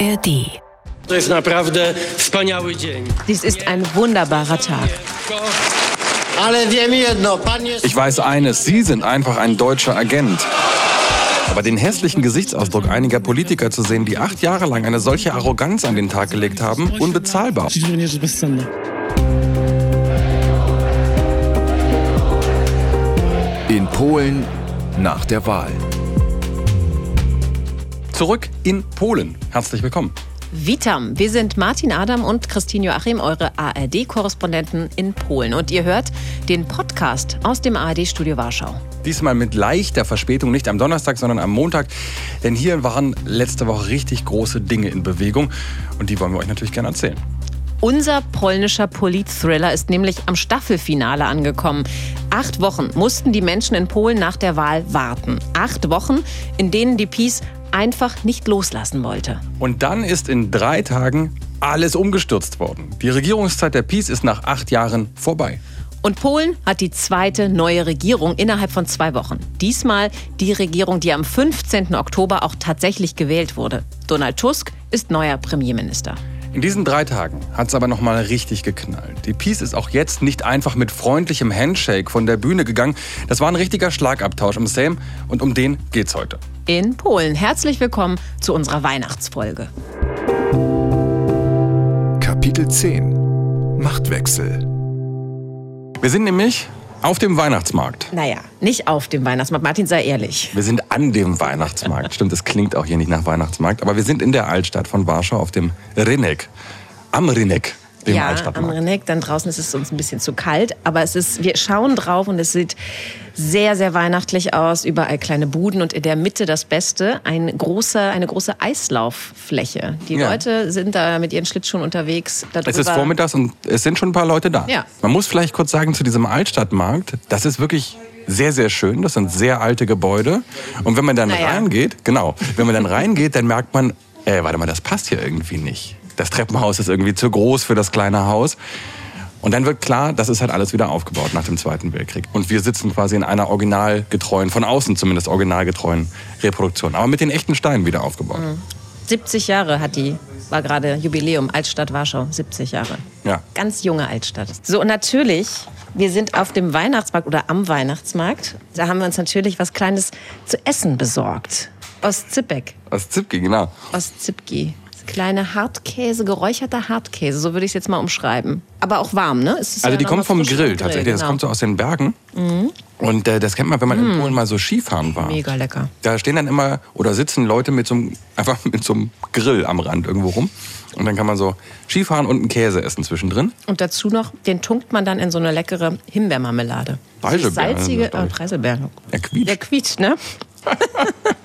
ARD. Naprawdę wspaniały dzień. Dies ist ein wunderbarer Tag. Ich weiß eines, Sie sind einfach ein deutscher Agent. Aber den hässlichen Gesichtsausdruck einiger Politiker zu sehen, die acht Jahre lang eine solche Arroganz an den Tag gelegt haben, unbezahlbar. In Polen nach der Wahl. Zurück in Polen. Herzlich willkommen. Vitam, wir sind Martin Adam und Christine Joachim, eure ARD-Korrespondenten in Polen. Und ihr hört den Podcast aus dem ARD-Studio Warschau. Diesmal mit leichter Verspätung, nicht am Donnerstag, sondern am Montag. Denn hier waren letzte Woche richtig große Dinge in Bewegung. Und die wollen wir euch natürlich gerne erzählen. Unser polnischer Polit-Thriller ist nämlich am Staffelfinale angekommen. Acht Wochen mussten die Menschen in Polen nach der Wahl warten. Acht Wochen, in denen die Peace einfach nicht loslassen wollte. Und dann ist in drei Tagen alles umgestürzt worden. Die Regierungszeit der Peace ist nach acht Jahren vorbei. Und Polen hat die zweite neue Regierung innerhalb von zwei Wochen. Diesmal die Regierung, die am 15. Oktober auch tatsächlich gewählt wurde. Donald Tusk ist neuer Premierminister. In diesen drei Tagen hat es aber noch mal richtig geknallt. Die Peace ist auch jetzt nicht einfach mit freundlichem Handshake von der Bühne gegangen. Das war ein richtiger Schlagabtausch im Sejm und um den geht's heute. In Polen. Herzlich willkommen zu unserer Weihnachtsfolge. Kapitel 10 Machtwechsel. Wir sind nämlich auf dem Weihnachtsmarkt. Naja, nicht auf dem Weihnachtsmarkt. Martin, sei ehrlich. Wir sind an dem Weihnachtsmarkt. Stimmt, das klingt auch hier nicht nach Weihnachtsmarkt. Aber wir sind in der Altstadt von Warschau auf dem Rynek. Am Rynek, dem ja, am Altstadtmarkt. Renek, dann draußen ist es uns ein bisschen zu kalt, aber es ist, wir schauen drauf und es sieht sehr, sehr weihnachtlich aus. Überall kleine Buden und in der Mitte das Beste, ein große, eine große Eislauffläche. Die Ja. Leute sind da mit ihren Schlittschuhen unterwegs. Es ist Darüber- vormittags und es sind schon ein paar Leute da. Ja. Man muss vielleicht kurz sagen zu diesem Altstadtmarkt, das ist wirklich sehr, sehr schön. Das sind sehr alte Gebäude. Und wenn man dann Naja. reingeht, genau, wenn man dann reingeht, dann merkt man, ey, warte mal, das passt hier irgendwie nicht. Das Treppenhaus ist irgendwie zu groß für das kleine Haus. Und dann wird klar, das ist halt alles wieder aufgebaut nach dem Zweiten Weltkrieg. Und wir sitzen quasi in einer originalgetreuen, von außen zumindest originalgetreuen Reproduktion, aber mit den echten Steinen wieder aufgebaut. 70 Jahre hat die, war gerade Jubiläum, Altstadt Warschau, 70 Jahre. Ja. Ganz junge Altstadt. So, und natürlich, wir sind auf dem Weihnachtsmarkt oder am Weihnachtsmarkt. Da haben wir uns natürlich was Kleines zu essen besorgt. Aus Zipek, Aus Zipki, genau. aus Zipki. Kleine Hartkäse, geräucherter Hartkäse, so würde ich es jetzt mal umschreiben. Aber auch warm, ne? Also ja die kommt vom Grill tatsächlich. Das genau. kommt so aus den Bergen. Und äh, das kennt man, wenn man in Polen mal so Skifahren war. Mega lecker. Da stehen dann immer oder sitzen Leute mit so einem, einfach mit so einem Grill am Rand irgendwo rum. Und dann kann man so Skifahren und einen Käse essen zwischendrin. Und dazu noch, den tunkt man dann in so eine leckere Himbeermarmelade. Preiselbeeren Salzige, das, äh. Preiselbeeren. Er quietscht. Der quietscht, ne?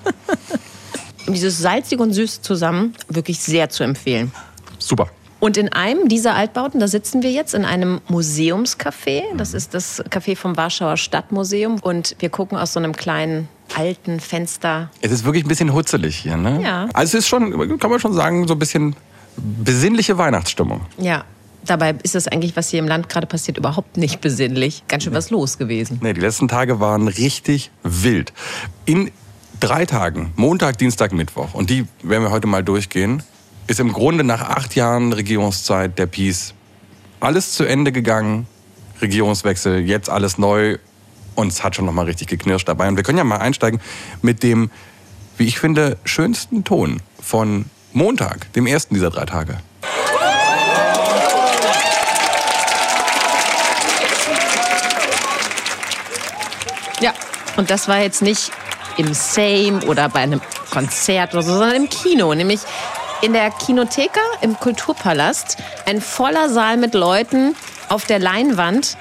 Dieses salzige und süße zusammen, wirklich sehr zu empfehlen. Super. Und in einem dieser Altbauten, da sitzen wir jetzt in einem Museumscafé. Das ist das Café vom Warschauer Stadtmuseum. Und wir gucken aus so einem kleinen alten Fenster. Es ist wirklich ein bisschen hutzelig hier, ne? Ja. Also es ist schon, kann man schon sagen, so ein bisschen besinnliche Weihnachtsstimmung. Ja, dabei ist das eigentlich, was hier im Land gerade passiert, überhaupt nicht besinnlich. Ganz schön was los gewesen. Nee, die letzten Tage waren richtig wild. In drei Tagen, Montag, Dienstag, Mittwoch, und die werden wir heute mal durchgehen, ist im Grunde nach acht Jahren Regierungszeit der Peace alles zu Ende gegangen. Regierungswechsel, jetzt alles neu. Und es hat schon nochmal richtig geknirscht dabei. Und wir können ja mal einsteigen mit dem, wie ich finde, schönsten Ton von Montag, dem ersten dieser drei Tage. Ja, und das war jetzt nicht im Same oder bei einem Konzert oder so, sondern im Kino, nämlich in der Kinotheka im Kulturpalast. Ein voller Saal mit Leuten auf der Leinwand.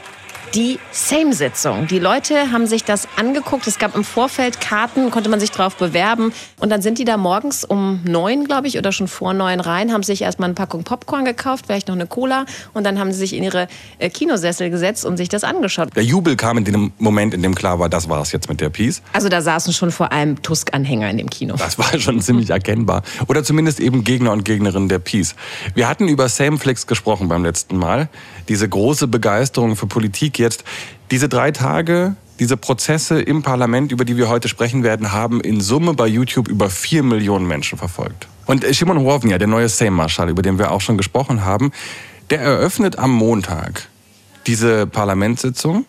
Die Same-Sitzung. Die Leute haben sich das angeguckt. Es gab im Vorfeld Karten, konnte man sich drauf bewerben. Und dann sind die da morgens um neun, glaube ich, oder schon vor neun rein, haben sich erstmal eine Packung Popcorn gekauft, vielleicht noch eine Cola. Und dann haben sie sich in ihre äh, Kinosessel gesetzt und sich das angeschaut. Der Jubel kam in dem Moment, in dem klar war, das war es jetzt mit der Peace. Also da saßen schon vor allem Tusk-Anhänger in dem Kino. Das war schon ziemlich erkennbar. Oder zumindest eben Gegner und Gegnerinnen der Peace. Wir hatten über Sameflix gesprochen beim letzten Mal. Diese große Begeisterung für Politik jetzt. Diese drei Tage, diese Prozesse im Parlament, über die wir heute sprechen werden, haben in Summe bei YouTube über vier Millionen Menschen verfolgt. Und äh, Shimon Hołownia, der neue Sejm-Marschall, über den wir auch schon gesprochen haben, der eröffnet am Montag diese Parlamentssitzung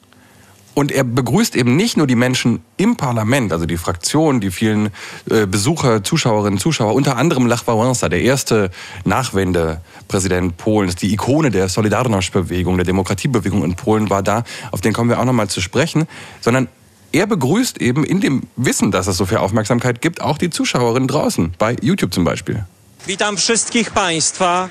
und er begrüßt eben nicht nur die Menschen im Parlament, also die Fraktion, die vielen äh, Besucher, Zuschauerinnen, Zuschauer, unter anderem Lech Wałęsa, der erste Nachwendepräsident Polens, die Ikone der Solidarność-Bewegung, der Demokratiebewegung in Polen war da, auf den kommen wir auch nochmal zu sprechen, sondern er begrüßt eben in dem Wissen, dass es so viel Aufmerksamkeit gibt, auch die Zuschauerinnen draußen, bei YouTube zum Beispiel. Witam wszystkich Państwa.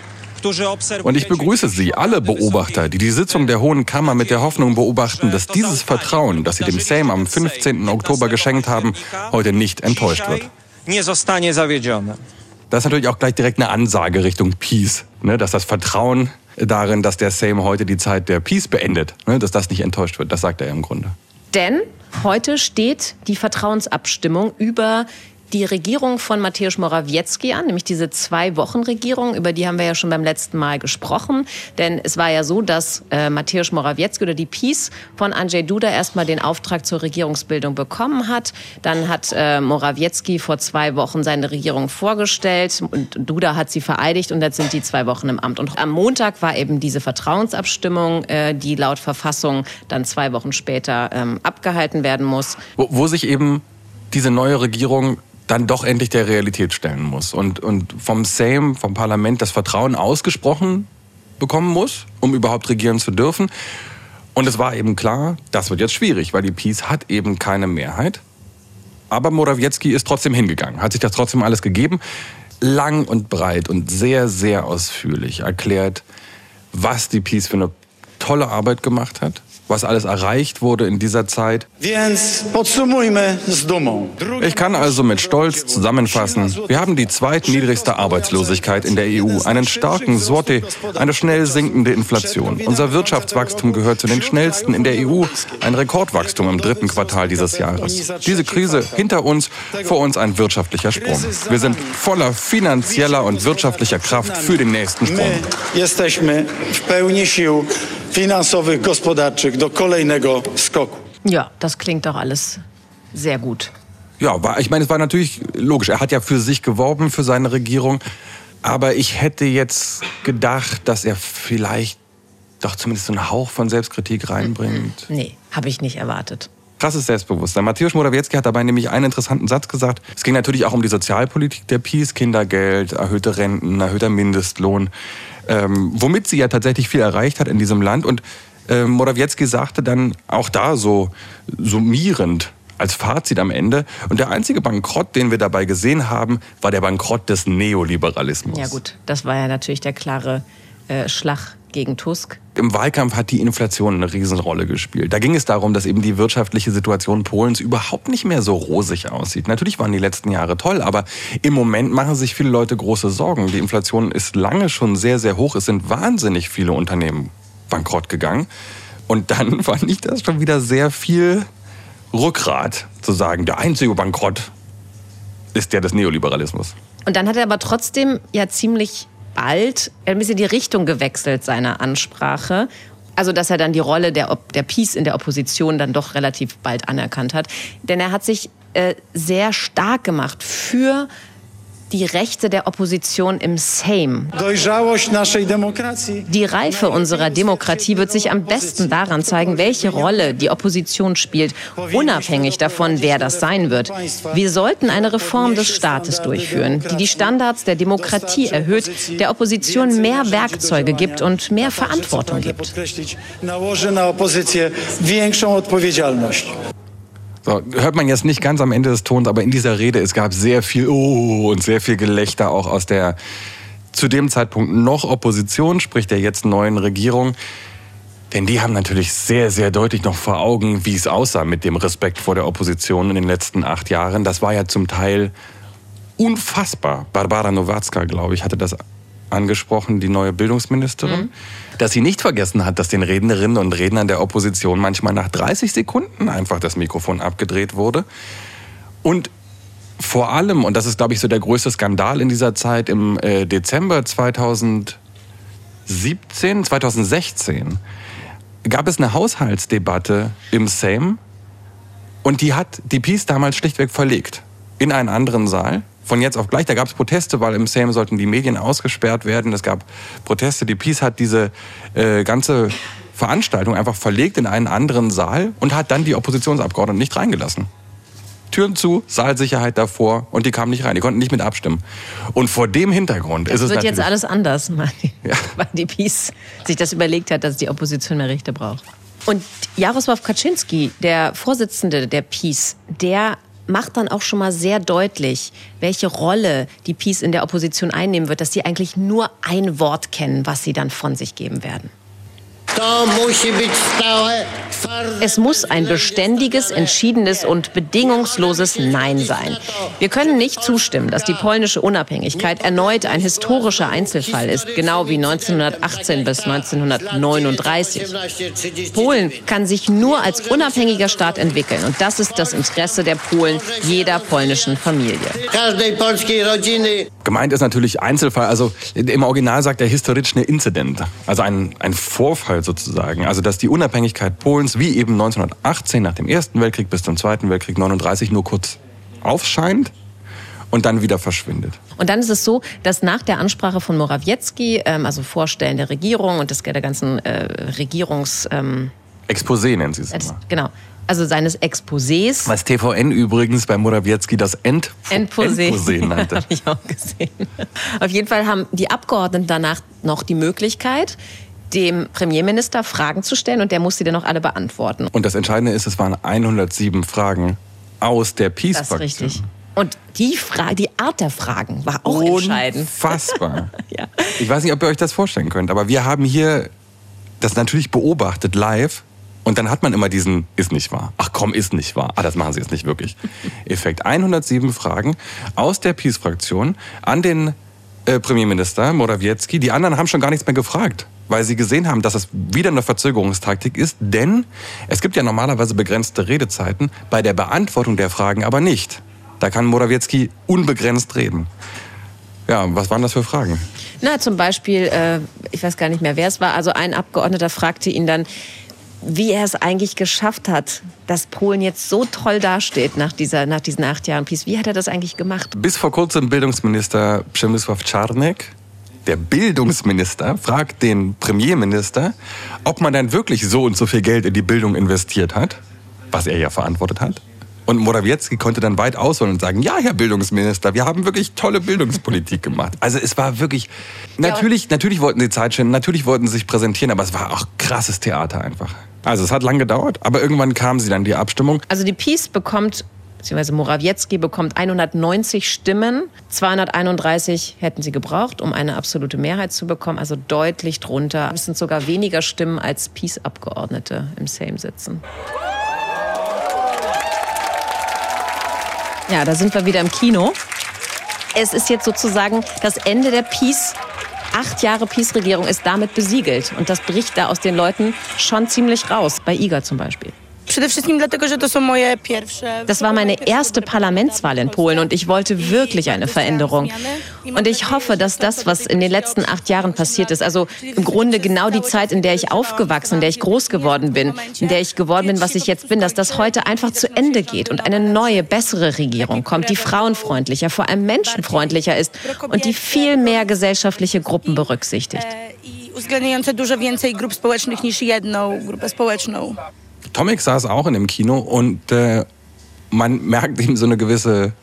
Und ich begrüße Sie, alle Beobachter, die die Sitzung der Hohen Kammer mit der Hoffnung beobachten, dass dieses Vertrauen, das Sie dem Sejm am 15. Oktober geschenkt haben, heute nicht enttäuscht wird. Das ist natürlich auch gleich direkt eine Ansage Richtung Peace, ne, dass das Vertrauen darin, dass der Sejm heute die Zeit der Peace beendet, ne, dass das nicht enttäuscht wird. Das sagt er ja im Grunde. Denn heute steht die Vertrauensabstimmung über die Regierung von Mateusz Morawiecki an, nämlich diese Zwei-Wochen-Regierung, über die haben wir ja schon beim letzten Mal gesprochen. Denn es war ja so, dass äh, Mateusz Morawiecki oder die Peace von Andrzej Duda erstmal den Auftrag zur Regierungsbildung bekommen hat. Dann hat äh, Morawiecki vor zwei Wochen seine Regierung vorgestellt und Duda hat sie vereidigt und jetzt sind die zwei Wochen im Amt. Und am Montag war eben diese Vertrauensabstimmung, äh, die laut Verfassung dann zwei Wochen später ähm, abgehalten werden muss. Wo, wo sich eben diese neue Regierung dann doch endlich der Realität stellen muss und, und vom Sejm, vom Parlament das Vertrauen ausgesprochen bekommen muss, um überhaupt regieren zu dürfen. Und es war eben klar, das wird jetzt schwierig, weil die Peace hat eben keine Mehrheit. Aber Morawiecki ist trotzdem hingegangen, hat sich das trotzdem alles gegeben, lang und breit und sehr, sehr ausführlich erklärt, was die Peace für eine tolle Arbeit gemacht hat, was alles erreicht wurde in dieser Zeit. Ich kann also mit Stolz zusammenfassen, wir haben die zweitniedrigste Arbeitslosigkeit in der EU, einen starken Sorte, eine schnell sinkende Inflation. Unser Wirtschaftswachstum gehört zu den schnellsten in der EU, ein Rekordwachstum im dritten Quartal dieses Jahres. Diese Krise hinter uns, vor uns ein wirtschaftlicher Sprung. Wir sind voller finanzieller und wirtschaftlicher Kraft für den nächsten Sprung. Finansowych, gospodarczych do kolejnego skoku. Ja, das klingt doch alles sehr gut. Ja, war, ich meine, es war natürlich logisch. Er hat ja für sich geworben, für seine Regierung. Aber ich hätte jetzt gedacht, dass er vielleicht doch zumindest so einen Hauch von Selbstkritik reinbringt. Nee, habe ich nicht erwartet. Krasses Selbstbewusstsein. Mateusz Morawiecki hat dabei nämlich einen interessanten Satz gesagt. Es ging natürlich auch um die Sozialpolitik der Peace, Kindergeld, erhöhte Renten, erhöhter Mindestlohn, ähm, womit sie ja tatsächlich viel erreicht hat in diesem Land. Und ähm, Morawiecki sagte dann auch da so summierend als Fazit am Ende. Und der einzige Bankrott, den wir dabei gesehen haben, war der Bankrott des Neoliberalismus. Ja gut, das war ja natürlich der klare äh, Schlag gegen Tusk. Im Wahlkampf hat die Inflation eine Riesenrolle gespielt. Da ging es darum, dass eben die wirtschaftliche Situation Polens überhaupt nicht mehr so rosig aussieht. Natürlich waren die letzten Jahre toll, aber im Moment machen sich viele Leute große Sorgen. Die Inflation ist lange schon sehr, sehr hoch. Es sind wahnsinnig viele Unternehmen bankrott gegangen. Und dann fand ich das schon wieder sehr viel Rückgrat zu sagen, der einzige Bankrott ist der des Neoliberalismus. Und dann hat er aber trotzdem ja ziemlich bald ein bisschen die Richtung gewechselt seiner Ansprache. Also, dass er dann die Rolle der, der Peace in der Opposition dann doch relativ bald anerkannt hat. Denn er hat sich äh, sehr stark gemacht für die Rechte der Opposition im Sejm. Die Reife unserer Demokratie wird sich am besten daran zeigen, welche Rolle die Opposition spielt, unabhängig davon, wer das sein wird. Wir sollten eine Reform des Staates durchführen, die die Standards der Demokratie erhöht, der Opposition mehr Werkzeuge gibt und mehr Verantwortung gibt. So, hört man jetzt nicht ganz am Ende des Tons, aber in dieser Rede, es gab sehr viel Oh und sehr viel Gelächter auch aus der zu dem Zeitpunkt noch Opposition, sprich der jetzt neuen Regierung. Denn die haben natürlich sehr, sehr deutlich noch vor Augen, wie es aussah mit dem Respekt vor der Opposition in den letzten acht Jahren. Das war ja zum Teil unfassbar. Barbara Nowacka, glaube ich, hatte das angesprochen, die neue Bildungsministerin, dass sie nicht vergessen hat, dass den Rednerinnen und Rednern der Opposition manchmal nach 30 Sekunden einfach das Mikrofon abgedreht wurde. Und vor allem, und das ist, glaube ich, so der größte Skandal in dieser Zeit, im äh, Dezember 2017, 2016 gab es eine Haushaltsdebatte im Sejm und die hat die Peace damals schlichtweg verlegt in einen anderen Saal von jetzt auf gleich. Da gab es Proteste, weil im Sejm sollten die Medien ausgesperrt werden. Es gab Proteste. Die Peace hat diese äh, ganze Veranstaltung einfach verlegt in einen anderen Saal und hat dann die Oppositionsabgeordneten nicht reingelassen. Türen zu, Saalsicherheit davor und die kamen nicht rein. Die konnten nicht mit abstimmen. Und vor dem Hintergrund Das ist es wird jetzt alles anders, weil die, Ja. weil die Peace sich das überlegt hat, dass die Opposition mehr Rechte braucht. Und Jaroslaw Kaczynski, der Vorsitzende der Peace, der macht dann auch schon mal sehr deutlich, welche Rolle die Peace in der Opposition einnehmen wird, dass sie eigentlich nur ein Wort kennen, was sie dann von sich geben werden. Es muss ein beständiges, entschiedenes und bedingungsloses Nein sein. Wir können nicht zustimmen, dass die polnische Unabhängigkeit erneut ein historischer Einzelfall ist, genau wie 1918 bis 1939. Polen kann sich nur als unabhängiger Staat entwickeln und das ist das Interesse der Polen, jeder polnischen Familie. Gemeint ist natürlich Einzelfall, also im Original sagt er historische Incident, also ein, ein Vorfall sozusagen. Also dass die Unabhängigkeit Polens wie eben 1918 nach dem Ersten Weltkrieg bis zum Zweiten Weltkrieg 39 nur kurz aufscheint und dann wieder verschwindet. Und dann ist es so, dass nach der Ansprache von Morawiecki, ähm, also Vorstellen der Regierung und des, der ganzen äh, Regierungs... Ähm, Exposé nennen sie es immer. genau, also seines Exposés... Was TVN übrigens bei Morawiecki das End Endposé. Endposé nannte. Habe ich auch gesehen. Auf jeden Fall haben die Abgeordneten danach noch die Möglichkeit, dem Premierminister Fragen zu stellen und der muss sie dann auch alle beantworten. Und das Entscheidende ist, es waren 107 Fragen aus der Das ist Peace-Fraktion. richtig. Und die, Fra die Art der Fragen war auch entscheidend. Unfassbar. Ja. Ich weiß nicht, ob ihr euch das vorstellen könnt, aber wir haben hier das natürlich beobachtet live. Und dann hat man immer diesen, ist nicht wahr. Ach komm, ist nicht wahr. Ah, das machen sie jetzt nicht wirklich. Effekt. 107 Fragen aus der Peace-Fraktion an den äh, Premierminister Morawiecki. Die anderen haben schon gar nichts mehr gefragt, weil sie gesehen haben, dass es wieder eine Verzögerungstaktik ist. Denn es gibt ja normalerweise begrenzte Redezeiten, bei der Beantwortung der Fragen aber nicht. Da kann Morawiecki unbegrenzt reden. Ja, was waren das für Fragen? Na, zum Beispiel, äh, ich weiß gar nicht mehr, wer es war, also ein Abgeordneter fragte ihn dann, wie er es eigentlich geschafft hat, dass Polen jetzt so toll dasteht nach, dieser, nach diesen acht Jahren Peace. Wie hat er das eigentlich gemacht? Bis vor kurzem Bildungsminister Przemysław Czarnek, der Bildungsminister, fragt den Premierminister, ob man dann wirklich so und so viel Geld in die Bildung investiert hat, was er ja verantwortet hat. Und Morawiecki konnte dann weit ausholen und sagen, ja, Herr Bildungsminister, wir haben wirklich tolle Bildungspolitik gemacht. Also es war wirklich, natürlich, natürlich wollten sie Zeit schinden, natürlich wollten sie sich präsentieren, aber es war auch krasses Theater einfach. Also es hat lang gedauert, aber irgendwann kam sie dann die Abstimmung. Also die Peace bekommt, beziehungsweise Morawiecki bekommt 190 Stimmen. 231 hätten sie gebraucht, um eine absolute Mehrheit zu bekommen. Also deutlich drunter. Es sind sogar weniger Stimmen als Peace-Abgeordnete im Sejm sitzen. Ja, da sind wir wieder im Kino. Es ist jetzt sozusagen das Ende der Peace. Acht Jahre Peace-Regierung ist damit besiegelt. Und das bricht da aus den Leuten schon ziemlich raus. Bei IGA zum Beispiel. Das war meine erste Parlamentswahl in Polen und ich wollte wirklich eine Veränderung. Und ich hoffe, dass das, was in den letzten acht Jahren passiert ist, also im Grunde genau die Zeit, in der ich aufgewachsen, in der ich groß geworden bin, in der ich geworden bin, was ich jetzt bin, dass das heute einfach zu Ende geht und eine neue, bessere Regierung kommt, die frauenfreundlicher, vor allem menschenfreundlicher ist und die viel mehr gesellschaftliche Gruppen berücksichtigt. e, I uwzględniające dużo więcej grup społecznych niż jedną grupę społeczną. Tomek saß auch in dem Kino und äh, man merkt ihm so eine gewisse,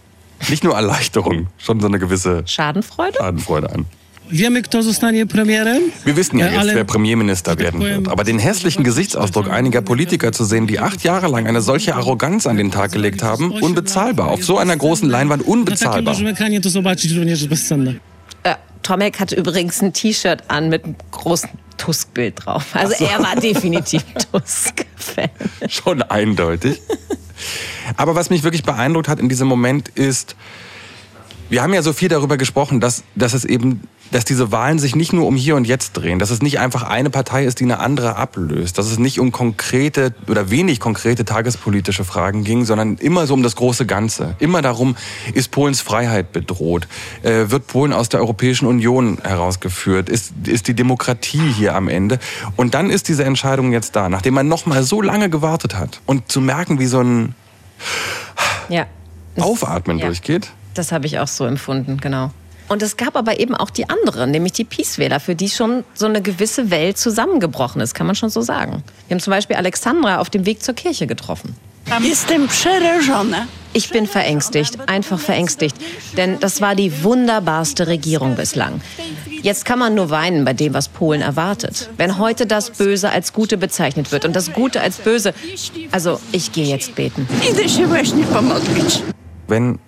nicht nur Erleichterung, schon so eine gewisse Schadenfreude? Schadenfreude an. Wiemy, kto zostanie premierem. Wir wissen ja Äh, jetzt, wer Premierminister werden wird. Aber den hässlichen Gesichtsausdruck einiger Politiker zu sehen, die acht Jahre lang eine solche Arroganz an den Tag gelegt haben, unbezahlbar. Auf so einer großen Leinwand unbezahlbar. Tomek hatte übrigens ein T-Shirt an mit einem großen Tusk-Bild drauf. Also er war definitiv Tusk-Fan. Schon eindeutig. Aber was mich wirklich beeindruckt hat in diesem Moment ist, wir haben ja so viel darüber gesprochen, dass, dass es eben, dass diese Wahlen sich nicht nur um hier und jetzt drehen, dass es nicht einfach eine Partei ist, die eine andere ablöst, dass es nicht um konkrete oder wenig konkrete tagespolitische Fragen ging, sondern immer so um das große Ganze. Immer darum, ist Polens Freiheit bedroht? Äh, wird Polen aus der Europäischen Union herausgeführt? Ist, ist die Demokratie hier am Ende? Und dann ist diese Entscheidung jetzt da, nachdem man noch mal so lange gewartet hat und zu merken, wie so ein Ja. Aufatmen Ja. durchgeht. Das habe ich auch so empfunden, genau. Und es gab aber eben auch die anderen, nämlich die Peace-Wähler, für die schon so eine gewisse Welt zusammengebrochen ist, kann man schon so sagen. Wir haben zum Beispiel Alexandra auf dem Weg zur Kirche getroffen. Ich bin verängstigt, einfach verängstigt, denn das war die wunderbarste Regierung bislang. Jetzt kann man nur weinen bei dem, was Polen erwartet. Wenn heute das Böse als Gute bezeichnet wird und das Gute als Böse, also ich gehe jetzt beten. Wenn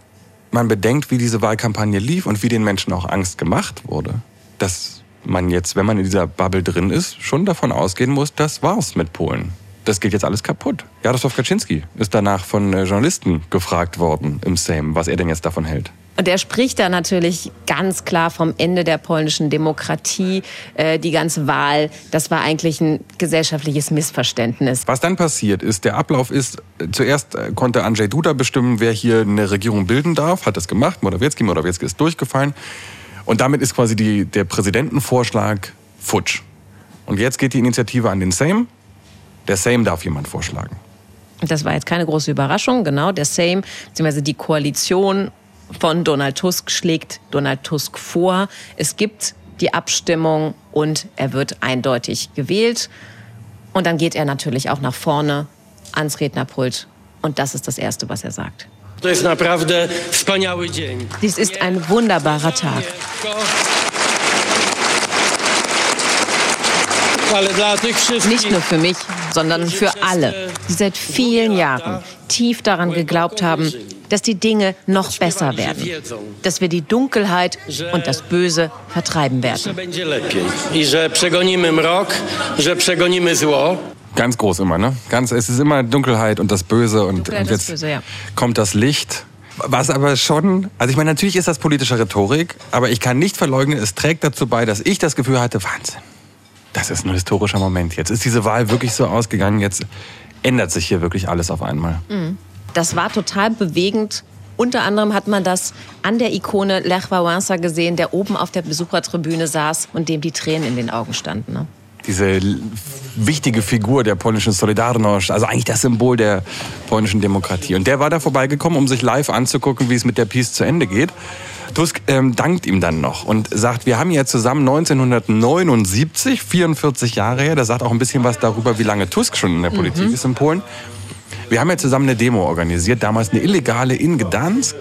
man bedenkt, wie diese Wahlkampagne lief und wie den Menschen auch Angst gemacht wurde, dass man jetzt, wenn man in dieser Bubble drin ist, schon davon ausgehen muss, das war's mit Polen. Das geht jetzt alles kaputt. Jarosław Kaczynski ist danach von äh, Journalisten gefragt worden im Sejm, was er denn jetzt davon hält. Und er spricht da natürlich ganz klar vom Ende der polnischen Demokratie. Äh, die ganze Wahl, das war eigentlich ein gesellschaftliches Missverständnis. Was dann passiert ist, der Ablauf ist, äh, zuerst äh, konnte Andrzej Duda bestimmen, wer hier eine Regierung bilden darf, hat das gemacht, Morawiecki, Morawiecki ist durchgefallen. Und damit ist quasi die, der Präsidentenvorschlag futsch. Und jetzt geht die Initiative an den Sejm. Der Sejm darf jemand vorschlagen. Das war jetzt keine große Überraschung, genau. Der Sejm, beziehungsweise die Koalition von Donald Tusk schlägt Donald Tusk vor. Es gibt die Abstimmung und er wird eindeutig gewählt. Und dann geht er natürlich auch nach vorne ans Rednerpult. Und das ist das Erste, was er sagt. Naprawdę wspaniały dzień. Dies ist ein wunderbarer Tag. Nicht nur für mich, sondern für alle, die seit vielen Jahren tief daran geglaubt haben, dass die Dinge noch besser werden. Dass wir die Dunkelheit und das Böse vertreiben werden. Ganz groß immer, ne? Ganz, es ist immer Dunkelheit und das Böse und, und das jetzt Böse, ja. kommt das Licht. Was aber schon, also ich meine, natürlich ist das politische Rhetorik, aber ich kann nicht verleugnen, es trägt dazu bei, dass ich das Gefühl hatte, Wahnsinn. Das ist ein historischer Moment. Jetzt ist diese Wahl wirklich so ausgegangen, jetzt ändert sich hier wirklich alles auf einmal. Das war total bewegend. Unter anderem hat man das an der Ikone Lech Wałęsa gesehen, der oben auf der Besuchertribüne saß und dem die Tränen in den Augen standen. Ne? Diese wichtige Figur der polnischen Solidarność, also eigentlich das Symbol der polnischen Demokratie. Und der war da vorbeigekommen, um sich live anzugucken, wie es mit der Peace zu Ende geht. Tusk ähm, dankt ihm dann noch und sagt, wir haben ja zusammen 1979, 44 Jahre her, der sagt auch ein bisschen was darüber, wie lange Tusk schon in der Politik ist in Polen. Wir haben ja zusammen eine Demo organisiert, damals eine illegale in Gdansk.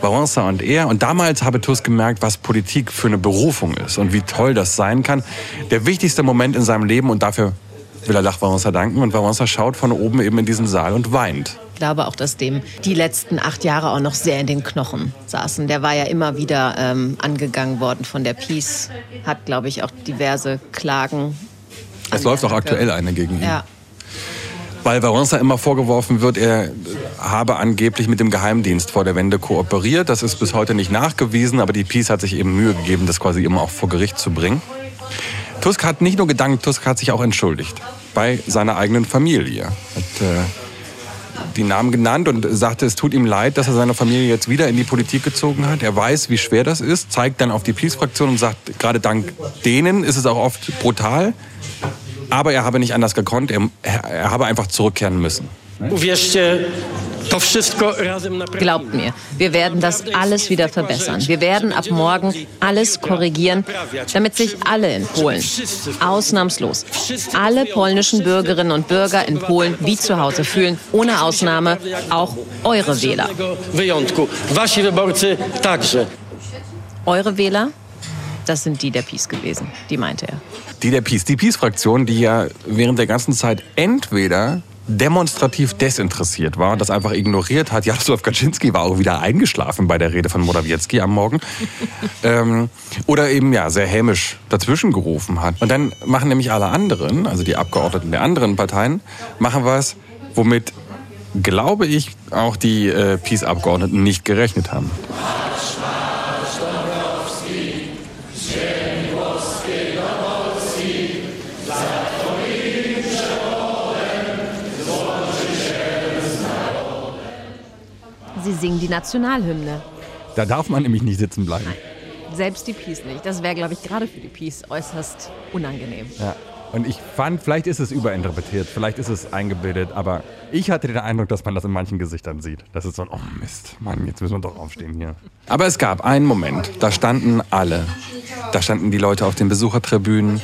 Wałęsa und er. Und damals habe Tusk gemerkt, was Politik für eine Berufung ist und wie toll das sein kann. Der wichtigste Moment in seinem Leben und dafür will er Lech Wałęsa danken. Und Wałęsa schaut von oben eben in diesen Saal und weint. Ich glaube auch, dass dem die letzten acht Jahre auch noch sehr in den Knochen saßen. Der war ja immer wieder ähm, angegangen worden von der Peace, hat, glaube ich, auch diverse Klagen. Es läuft auch aktuell eine gegen ihn. Ja. Weil Wałęsa immer vorgeworfen wird, er habe angeblich mit dem Geheimdienst vor der Wende kooperiert. Das ist bis heute nicht nachgewiesen, aber die Peace hat sich eben Mühe gegeben, das quasi immer auch vor Gericht zu bringen. Tusk hat nicht nur gedankt, Tusk hat sich auch entschuldigt. Bei seiner eigenen Familie. Hat äh, die Namen genannt und sagte, es tut ihm leid, dass er seine Familie jetzt wieder in die Politik gezogen hat. Er weiß, wie schwer das ist, zeigt dann auf die Peace-Fraktion und sagt, gerade dank denen ist es auch oft brutal. Aber er habe nicht anders gekonnt, er, er habe einfach zurückkehren müssen. Naprawdę. Glaubt mir, wir werden das alles wieder verbessern. Wir werden ab morgen alles korrigieren, damit sich alle in Polen, ausnahmslos, alle polnischen Bürgerinnen und Bürger in Polen wie zu Hause fühlen, ohne Ausnahme auch eure Wähler. Żadnego Wyjątku. Wasi wyborcy także. Eure Wähler, das sind die der Peace gewesen, die meinte er. Die der Peace, die Peace-Fraktion, die ja während der ganzen Zeit entweder demonstrativ desinteressiert war und das einfach ignoriert hat. Jarosław Kaczynski war auch wieder eingeschlafen bei der Rede von Morawiecki am Morgen. ähm, oder eben ja sehr hämisch dazwischen gerufen hat. Und dann machen nämlich alle anderen, also die Abgeordneten der anderen Parteien, machen was, womit, glaube ich, auch die äh, Peace-Abgeordneten nicht gerechnet haben. Sie singen die Nationalhymne. Da darf man nämlich nicht sitzen bleiben. Selbst die Peace nicht. Das wäre, glaube ich, gerade für die Peace äußerst unangenehm. Ja. Und ich fand, vielleicht ist es überinterpretiert, vielleicht ist es eingebildet, aber ich hatte den Eindruck, dass man das in manchen Gesichtern sieht. Das ist so ein, oh Mist, Mann, jetzt müssen wir doch aufstehen hier. Aber es gab einen Moment, da standen alle. Da standen die Leute auf den Besuchertribünen.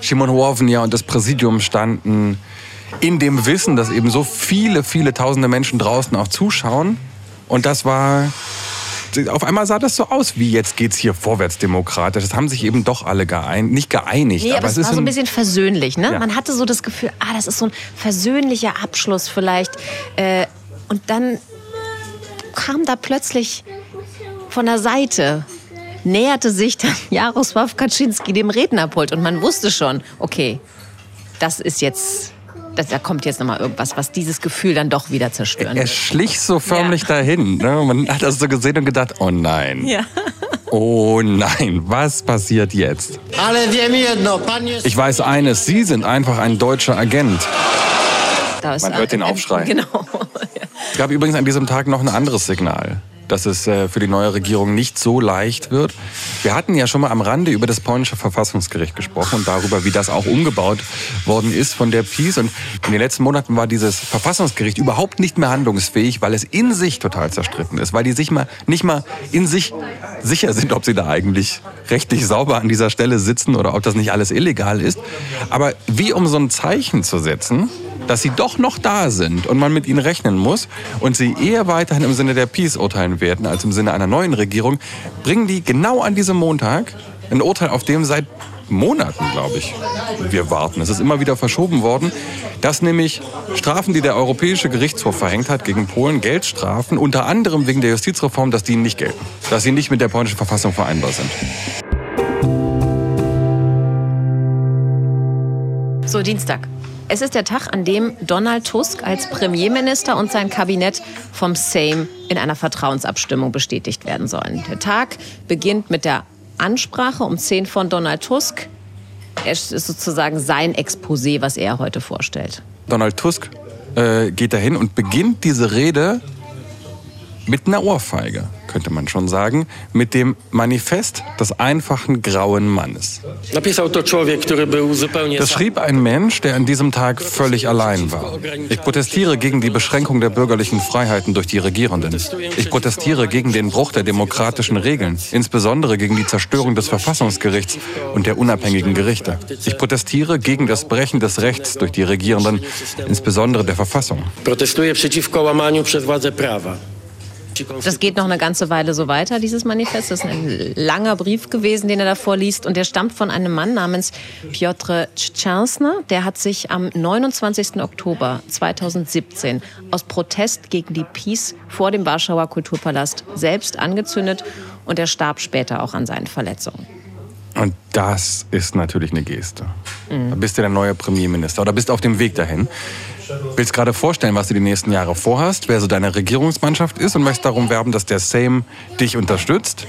Shimon Wovnia und das Präsidium standen in dem Wissen, dass eben so viele, viele tausende Menschen draußen auch zuschauen. Und das war auf einmal sah das so aus, wie jetzt geht's hier vorwärts demokratisch. Das haben sich eben doch alle geeinigt, nicht geeinigt, Nee, aber, aber es es war so ein bisschen versöhnlich. Ne? Ja. Man hatte so das Gefühl, ah, das ist so ein versöhnlicher Abschluss vielleicht. Äh, und dann kam da plötzlich von der Seite, näherte sich dann Jaroslaw Kaczynski dem Rednerpult. Und man wusste schon, okay, das ist jetzt, das, da kommt jetzt nochmal irgendwas, was dieses Gefühl dann doch wieder zerstören Er wird. schlich so förmlich dahin. Ne? Man hat das so gesehen und gedacht, oh nein. Ja. Oh nein, was passiert jetzt? Ich weiß eines, Sie sind einfach ein deutscher Agent. Man hört den Aufschrei. Genau. Es gab übrigens an diesem Tag noch ein anderes Signal, dass es äh, für die neue Regierung nicht so leicht wird. Wir hatten ja schon mal am Rande über das polnische Verfassungsgericht gesprochen und darüber, wie das auch umgebaut worden ist von der PiS. Und in den letzten Monaten war dieses Verfassungsgericht überhaupt nicht mehr handlungsfähig, weil es in sich total zerstritten ist, weil die sich mal nicht mal in sich sicher sind, ob sie da eigentlich rechtlich sauber an dieser Stelle sitzen oder ob das nicht alles illegal ist. Aber wie um so ein Zeichen zu setzen, dass sie doch noch da sind und man mit ihnen rechnen muss und sie eher weiterhin im Sinne der Peace urteilen werden als im Sinne einer neuen Regierung, bringen die genau an diesem Montag ein Urteil, auf dem seit Monaten, glaube ich, wir warten. Es ist immer wieder verschoben worden, dass nämlich Strafen, die der Europäische Gerichtshof verhängt hat gegen Polen, Geldstrafen, unter anderem wegen der Justizreform, dass die nicht gelten, dass sie nicht mit der polnischen Verfassung vereinbar sind. So, Dienstag. Es ist der Tag, an dem Donald Tusk als Premierminister und sein Kabinett vom Sejm in einer Vertrauensabstimmung bestätigt werden sollen. Der Tag beginnt mit der Ansprache um 10 von Donald Tusk. Es ist sozusagen sein Exposé, was er heute vorstellt. Donald Tusk äh, geht dahin und beginnt diese Rede mit einer Ohrfeige, könnte man schon sagen, mit dem Manifest des einfachen grauen Mannes. Das schrieb ein Mensch, der an diesem Tag völlig allein war. Ich protestiere gegen die Beschränkung der bürgerlichen Freiheiten durch die Regierenden. Ich protestiere gegen den Bruch der demokratischen Regeln, insbesondere gegen die Zerstörung des Verfassungsgerichts und der unabhängigen Gerichte. Ich protestiere gegen das Brechen des Rechts durch die Regierenden, insbesondere der Verfassung. Protestuje przeciwko łamaniu przez władze prawa. Das geht noch eine ganze Weile so weiter, dieses Manifest. Das ist ein langer Brief gewesen, den er davor liest. Und der stammt von einem Mann namens Piotr Tschernstner. Der hat sich am 29. Oktober 2017 aus Protest gegen die Peace vor dem Warschauer Kulturpalast selbst angezündet. Und er starb später auch an seinen Verletzungen. Und das ist natürlich eine Geste. Da bist du der neue Premierminister oder bist auf dem Weg dahin. Willst gerade vorstellen, was du die nächsten Jahre vorhast, wer so deine Regierungsmannschaft ist und möchtest darum werben, dass der Sejm dich unterstützt.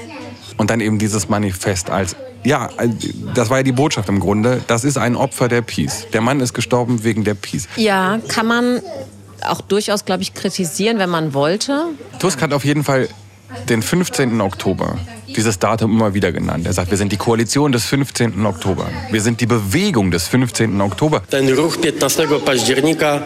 Und dann eben dieses Manifest als, ja, das war ja die Botschaft im Grunde, das ist ein Opfer der Peace. Der Mann ist gestorben wegen der Peace. Ja, kann man auch durchaus, glaube ich, kritisieren, wenn man wollte. Tusk hat auf jeden Fall den 15. Oktober dieses Datum immer wieder genannt. Er sagt, wir sind die Koalition des 15. Oktober. Wir sind die Bewegung des 15. Oktober. Ten ruch 15 października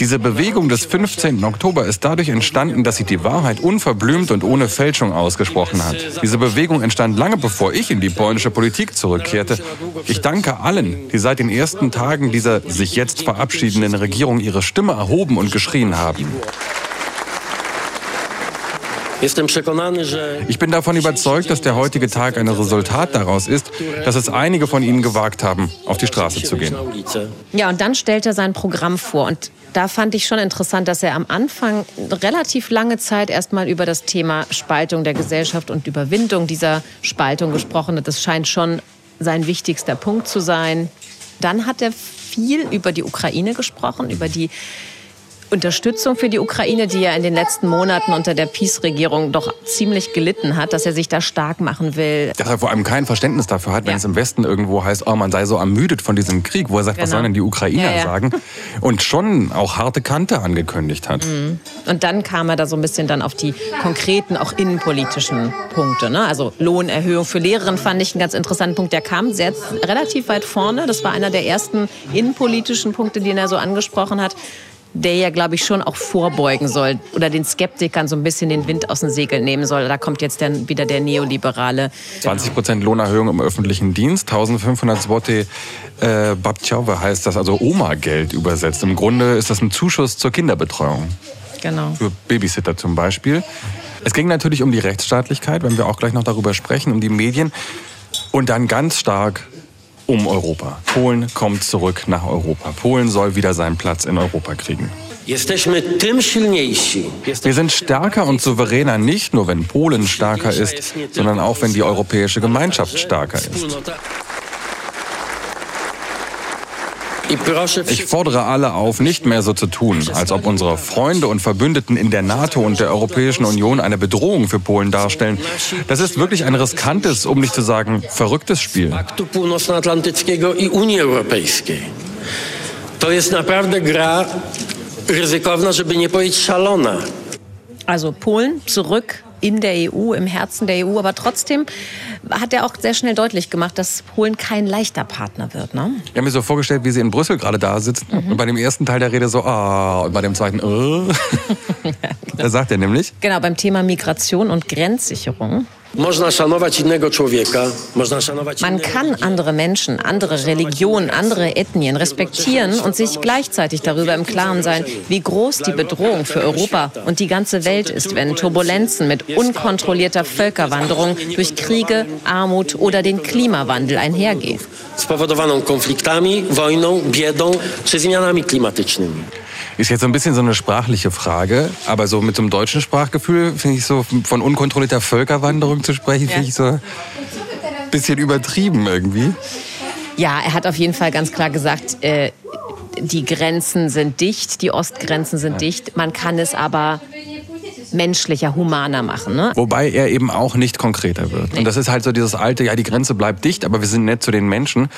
Diese Bewegung des 15. Oktober ist dadurch entstanden, dass sie die Wahrheit unverblümt und ohne Fälschung ausgesprochen hat. Diese Bewegung entstand lange bevor ich in die polnische Politik zurückkehrte. Ich danke allen, die seit den ersten Tagen dieser sich jetzt verabschiedenden Regierung ihre Stimme erhoben und geschrien haben. Ich bin davon überzeugt, dass der heutige Tag ein Resultat daraus ist, dass es einige von Ihnen gewagt haben, auf die Straße zu gehen. Ja, und dann stellt er sein Programm vor. Und da fand ich schon interessant, dass er am Anfang relativ lange Zeit erstmal über das Thema Spaltung der Gesellschaft und Überwindung dieser Spaltung gesprochen hat. Das scheint schon sein wichtigster Punkt zu sein. Dann hat er viel über die Ukraine gesprochen, über die Unterstützung für die Ukraine, die ja in den letzten Monaten unter der Peace-Regierung doch ziemlich gelitten hat, dass er sich da stark machen will. Dass er vor allem kein Verständnis dafür hat, wenn Ja. es im Westen irgendwo heißt, oh, man sei so ermüdet von diesem Krieg, wo er sagt, was Genau. sollen denn die Ukrainer Ja, ja. sagen? Und schon auch harte Kante angekündigt hat. Und dann kam er da so ein bisschen dann auf die konkreten, auch innenpolitischen Punkte. Ne? Also Lohnerhöhung für Lehrerinnen fand ich einen ganz interessanten Punkt. Der kam sehr, relativ weit vorne. Das war einer der ersten innenpolitischen Punkte, den er so angesprochen hat. Der ja, glaube ich, schon auch vorbeugen soll oder den Skeptikern so ein bisschen den Wind aus den Segeln nehmen soll. Da kommt jetzt dann wieder der neoliberale. 20 Prozent Lohnerhöhung im öffentlichen Dienst, 1500 Zloty äh, Babciowe heißt das, also Oma-Geld übersetzt. Im Grunde ist das ein Zuschuss zur Kinderbetreuung. Genau. für Babysitter zum Beispiel. Es ging natürlich um die Rechtsstaatlichkeit, wenn wir auch gleich noch darüber sprechen, um die Medien und dann ganz stark um Europa. Polen kommt zurück nach Europa. Polen soll wieder seinen Platz in Europa kriegen. Wir sind stärker und souveräner nicht nur, wenn Polen stärker ist, sondern auch, wenn die europäische Gemeinschaft stärker ist. Ich fordere alle auf, nicht mehr so zu tun, als ob unsere Freunde und Verbündeten in der NATO und der Europäischen Union eine Bedrohung für Polen darstellen. Das ist wirklich ein riskantes, um nicht zu sagen verrücktes Spiel. Paktu Północnoatlantyckiego i Unii Europejskiej. To jest naprawdę gra ryzykowna, żeby nie powiedzieć szalona. Also Polen zurück in der EU, im Herzen der EU. Aber trotzdem hat er auch sehr schnell deutlich gemacht, dass Polen kein leichter Partner wird. Ne? Ich habe mir so vorgestellt, wie sie in Brüssel gerade da sitzen und bei dem ersten Teil der Rede so, ah, und bei dem zweiten, äh. Da sagt er nämlich, Genau, beim Thema Migration und Grenzsicherung. Man kann andere Menschen, andere Religionen, andere Ethnien respektieren und sich gleichzeitig darüber im Klaren sein, wie groß die Bedrohung für Europa und die ganze Welt ist, wenn Turbulenzen mit unkontrollierter Völkerwanderung durch Kriege, Armut oder den Klimawandel einhergehen. spowodowaną konfliktami, wojną, biedą czy zmianami klimatycznymi. Ist jetzt so ein bisschen so eine sprachliche Frage, aber so mit so einem deutschen Sprachgefühl finde ich so von unkontrollierter Völkerwanderung zu sprechen, finde ich so ein bisschen übertrieben irgendwie. Ja, er hat auf jeden Fall ganz klar gesagt, äh, die Grenzen sind dicht, die Ostgrenzen sind dicht. Man kann es aber menschlicher, humaner machen. Ne? Wobei er eben auch nicht konkreter wird. Und das ist halt so dieses alte, ja, die Grenze bleibt dicht, aber wir sind nett zu den Menschen.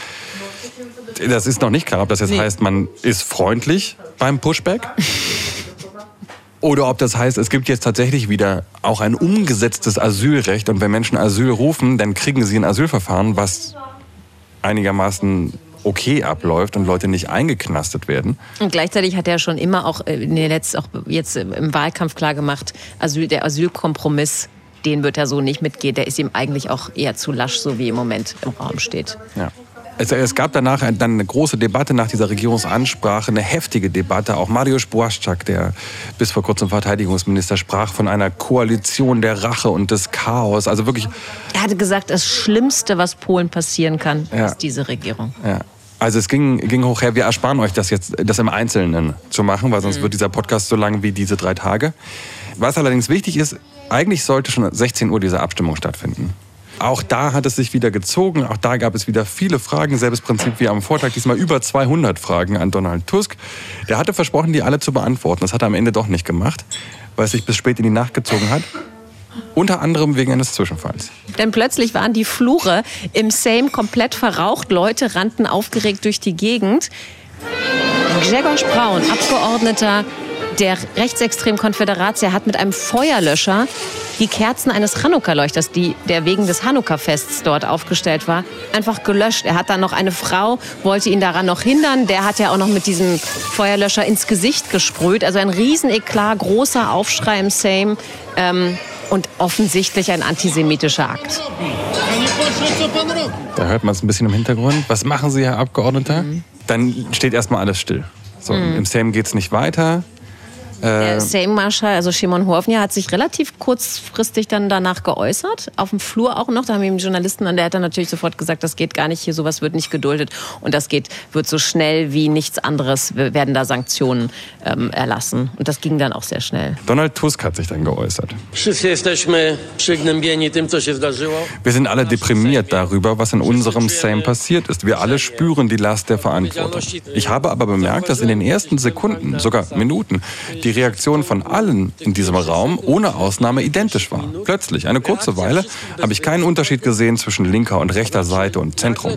Das ist noch nicht klar, ob das jetzt Nee. heißt, man ist freundlich beim Pushback. Oder ob das heißt, es gibt jetzt tatsächlich wieder auch ein umgesetztes Asylrecht und wenn Menschen Asyl rufen, dann kriegen sie ein Asylverfahren, was einigermaßen okay abläuft und Leute nicht eingeknastet werden. Und gleichzeitig hat er schon immer auch, äh, in den letzten, auch jetzt im Wahlkampf klar gemacht, Asyl, der Asylkompromiss, den wird er so nicht mitgehen. Der ist ihm eigentlich auch eher zu lasch, so wie im Moment im Raum steht. Ja. Es, es gab danach ein- dann eine große Debatte nach dieser Regierungsansprache, eine heftige Debatte. Auch Mariusz Błaszczak, der bis vor kurzem Verteidigungsminister, sprach von einer Koalition der Rache und des Chaos. Also wirklich, Er hatte gesagt, das Schlimmste, was Polen passieren kann, Ja. ist diese Regierung. ja. Also es ging, ging hoch her. Wir ersparen euch das jetzt, das im Einzelnen zu machen, weil sonst wird dieser Podcast so lang wie diese drei Tage. Was allerdings wichtig ist, eigentlich sollte schon 16 Uhr diese Abstimmung stattfinden. Auch da hat es sich wieder gezogen. Auch da gab es wieder viele Fragen. Selbes Prinzip wie am Vortag. Diesmal über 200 Fragen an Donald Tusk. Der hatte versprochen, die alle zu beantworten. Das hat er am Ende doch nicht gemacht, weil es sich bis spät in die Nacht gezogen hat. Unter anderem wegen eines Zwischenfalls. Denn plötzlich waren die Flure im Sejm komplett verraucht. Leute rannten aufgeregt durch die Gegend. Grzegorz Braun, Abgeordneter der rechtsextremen Konföderatia, hat mit einem Feuerlöscher die Kerzen eines Chanukka-Leuchters, die, der wegen des Chanukka-Fests dort aufgestellt war, einfach gelöscht. Er hat dann noch eine Frau, wollte ihn daran noch hindern. Der hat ja auch noch mit diesem Feuerlöscher ins Gesicht gesprüht. Also ein Rieseneklat, großer Aufschrei im Sejm. Ähm, und offensichtlich ein antisemitischer Akt. Da hört man es ein bisschen im Hintergrund. Was machen Sie, Herr Abgeordneter? Dann steht erstmal alles still. So, Im Sejm geht es nicht weiter. Der Sejm-Marschall, also Shimon Horovnia, hat sich relativ kurzfristig dann danach geäußert, auf dem Flur auch noch. Da haben ihm Journalisten und der hat dann natürlich sofort gesagt, das geht gar nicht hier, sowas wird nicht geduldet und das geht, wird so schnell wie nichts anderes, Wir werden da Sanktionen ähm, erlassen. Und das ging dann auch sehr schnell. Donald Tusk hat sich dann geäußert. Wir sind alle deprimiert darüber, was in unserem Sejm passiert ist. Wir alle spüren die Last der Verantwortung. Ich habe aber bemerkt, dass in den ersten Sekunden, sogar Minuten, die Reaktion von allen in diesem Raum ohne Ausnahme identisch war. Plötzlich, eine kurze Weile, habe ich keinen Unterschied gesehen zwischen linker und rechter Seite und Zentrum.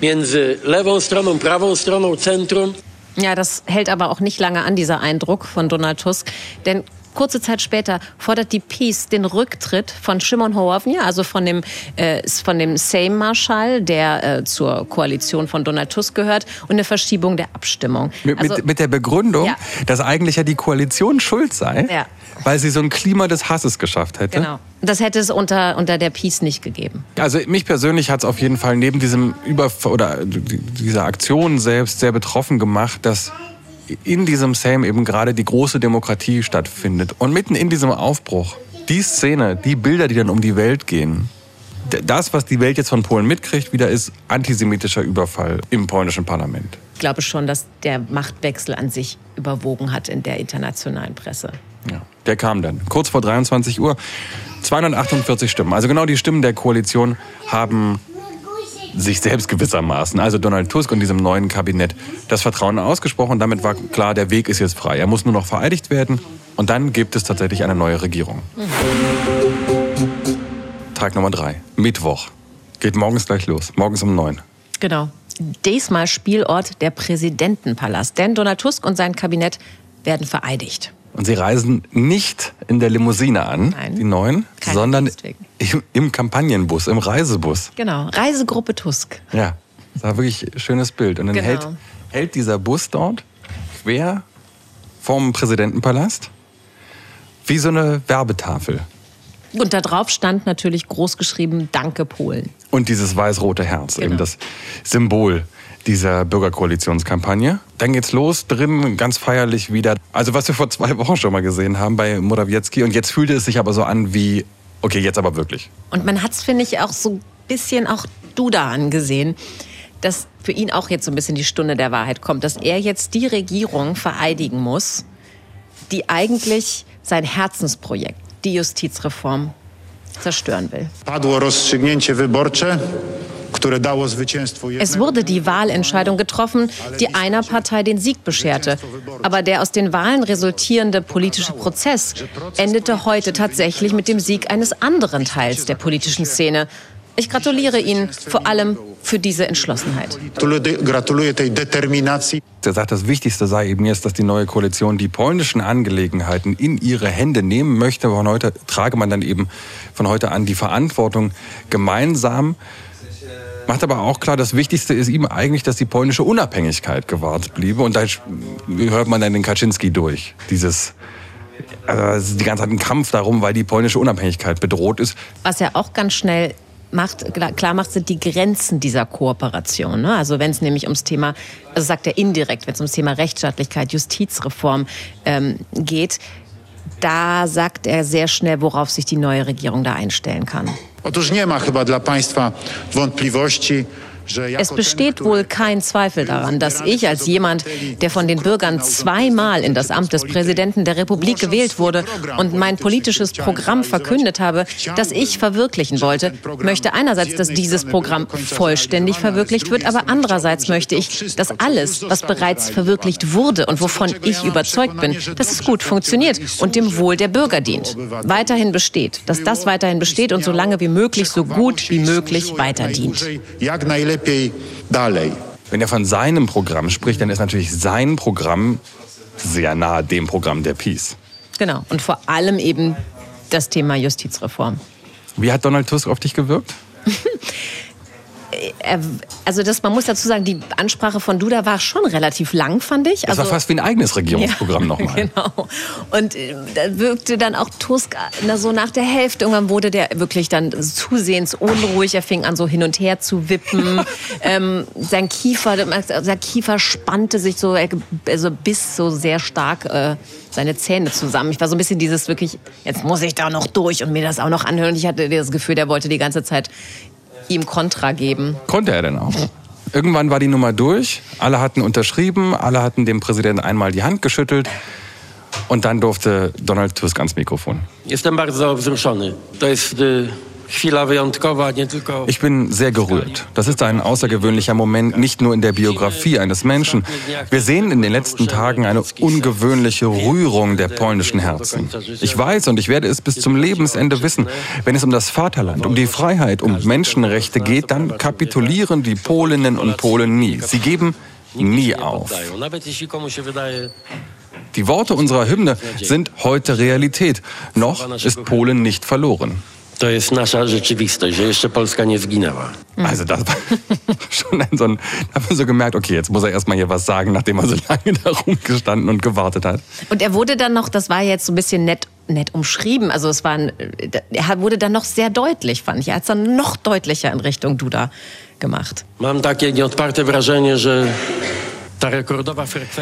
Między lewą stroną, prawą stroną, centrum. Ja, das hält aber auch nicht lange an, dieser Eindruck von Donald Tusk. Denn kurze Zeit später fordert die Peace den Rücktritt von Shimon Horovnia, also von dem, äh, von dem Sejm-Marschall, der äh, zur Koalition von Donald Tusk gehört, und eine Verschiebung der Abstimmung. Mit, Also, mit, mit der Begründung, Ja. dass eigentlich ja die Koalition schuld sei, Ja. weil sie so ein Klima des Hasses geschafft hätte. genau. Das hätte es unter, unter der Peace nicht gegeben. Also mich persönlich hat es auf jeden Fall neben diesem Über oder dieser Aktion selbst sehr betroffen gemacht, dass in diesem Sejm eben gerade die große Demokratie stattfindet. Und mitten in diesem Aufbruch, die Szene, die Bilder, die dann um die Welt gehen, das, was die Welt jetzt von Polen mitkriegt, wieder ist antisemitischer Überfall im polnischen Parlament. Ich glaube schon, dass der Machtwechsel an sich überwogen hat in der internationalen Presse. Ja, der kam dann. Kurz vor 23 Uhr. 248 Stimmen. Also genau die Stimmen der Koalition haben sich selbst gewissermaßen, also Donald Tusk und diesem neuen Kabinett, das Vertrauen ausgesprochen. Damit war klar, der Weg ist jetzt frei. Er muss nur noch vereidigt werden. Und dann gibt es tatsächlich eine neue Regierung. Tag Nummer drei. Mittwoch. Geht morgens gleich los. Morgens um neun. Genau. Diesmal Spielort der Präsidentenpalast. Denn Donald Tusk und sein Kabinett werden vereidigt. Und sie reisen nicht in der Limousine an, Nein. die neuen, sondern im, im Kampagnenbus, im Reisebus. Genau. Reisegruppe Tusk. Ja, das war wirklich ein schönes Bild. Und dann Genau. hält, hält dieser Bus dort quer vom Präsidentenpalast wie so eine Werbetafel. Und da drauf stand natürlich groß geschrieben Danke Polen. Und dieses weiß-rote Herz, Genau. eben das Symbol dieser Bürgerkoalitionskampagne. Dann geht's los, drin ganz feierlich wieder. Also was wir vor zwei Wochen schon mal gesehen haben bei Morawiecki. Und jetzt fühlte es sich aber so an wie, okay, jetzt aber wirklich. Und man hat es, finde ich, auch so ein bisschen auch Duda angesehen, dass für ihn auch jetzt so ein bisschen die Stunde der Wahrheit kommt, dass er jetzt die Regierung vereidigen muss, die eigentlich sein Herzensprojekt, die Justizreform, zerstören will. Padło rozstrzygnięcie wyborcze, Es wurde die Wahlentscheidung getroffen, die einer Partei den Sieg bescherte. Aber der aus den Wahlen resultierende politische Prozess endete heute tatsächlich mit dem Sieg eines anderen Teils der politischen Szene. Ich gratuliere Ihnen vor allem für diese Entschlossenheit. Er sagt, das Wichtigste sei eben jetzt, dass die neue Koalition die polnischen Angelegenheiten in ihre Hände nehmen möchte. Von heute trage man dann eben von heute an die Verantwortung gemeinsam. Macht aber auch klar, das Wichtigste ist ihm eigentlich, dass die polnische Unabhängigkeit gewahrt bliebe. Und da hört man dann den Kaczynski durch. Dieses, also die ganze Zeit ein Kampf darum, weil die polnische Unabhängigkeit bedroht ist. Was er auch ganz schnell macht, klar macht, sind die Grenzen dieser Kooperation. Ne? Also wenn es nämlich ums Thema, also sagt er indirekt, wenn es ums Thema Rechtsstaatlichkeit, Justizreform ähm, geht, da sagt er sehr schnell, worauf sich die neue Regierung da einstellen kann. Otóż nie ma chyba dla Państwa wątpliwości, Es besteht wohl kein Zweifel daran, dass ich als jemand, der von den Bürgern zweimal in das Amt des Präsidenten der Republik gewählt wurde und mein politisches Programm verkündet habe, das ich verwirklichen wollte, möchte einerseits, dass dieses Programm vollständig verwirklicht wird, aber andererseits möchte ich, dass alles, was bereits verwirklicht wurde und wovon ich überzeugt bin, dass es gut funktioniert und dem Wohl der Bürger dient, weiterhin besteht, dass das weiterhin besteht und so lange wie möglich, so gut wie möglich weiter dient. Jak najlepiej dalej. Wenn er von seinem Programm spricht, dann ist natürlich sein Programm sehr nahe dem Programm der Peace. Genau. Und vor allem eben das Thema Justizreform. Wie hat Donald Tusk auf dich gewirkt? also das, man muss dazu sagen, die Ansprache von Duda war schon relativ lang, fand ich. Das Also, war fast wie ein eigenes Regierungsprogramm ja, nochmal. Genau. Und äh, da wirkte dann auch Tusk na, so nach der Hälfte. Irgendwann wurde der wirklich dann zusehends unruhig. Er fing an, so hin und her zu wippen. ähm, sein Kiefer, sein Kiefer spannte sich so, er also biss so sehr stark äh, seine Zähne zusammen. Ich war so ein bisschen dieses wirklich, jetzt muss ich da noch durch und mir das auch noch anhören. Und ich hatte das Gefühl, der wollte die ganze Zeit ihm Kontra geben. Konnte er denn auch? Irgendwann war die Nummer durch, alle hatten unterschrieben, alle hatten dem Präsidenten einmal die Hand geschüttelt und dann durfte Donald Tusk ans Mikrofon. Jestem bardzo wzruszony. To jest Ich bin sehr gerührt. Das ist ein außergewöhnlicher Moment, nicht nur in der Biografie eines Menschen. Wir sehen in den letzten Tagen eine ungewöhnliche Rührung der polnischen Herzen. Ich weiß und ich werde es bis zum Lebensende wissen, wenn es um das Vaterland, um die Freiheit, um Menschenrechte geht, dann kapitulieren die Polinnen und Polen nie. Sie geben nie auf. Die Worte unserer Hymne sind heute Realität. Noch ist Polen nicht verloren. To jest nasza rzeczywistość, że jeszcze Polska nie zginęła. Also das war schon ein so ein, da haben wir so gemerkt, okay, jetzt muss er erstmal hier was sagen, nachdem er so lange da rumgestanden und gewartet hat. Und er wurde dann noch, das war jetzt so ein bisschen nett, nett umschrieben, also es war, ein, er wurde dann noch sehr deutlich, fand ich. Er hat es dann noch deutlicher in Richtung Duda gemacht. Mam takie nieodparte wrażenie, że.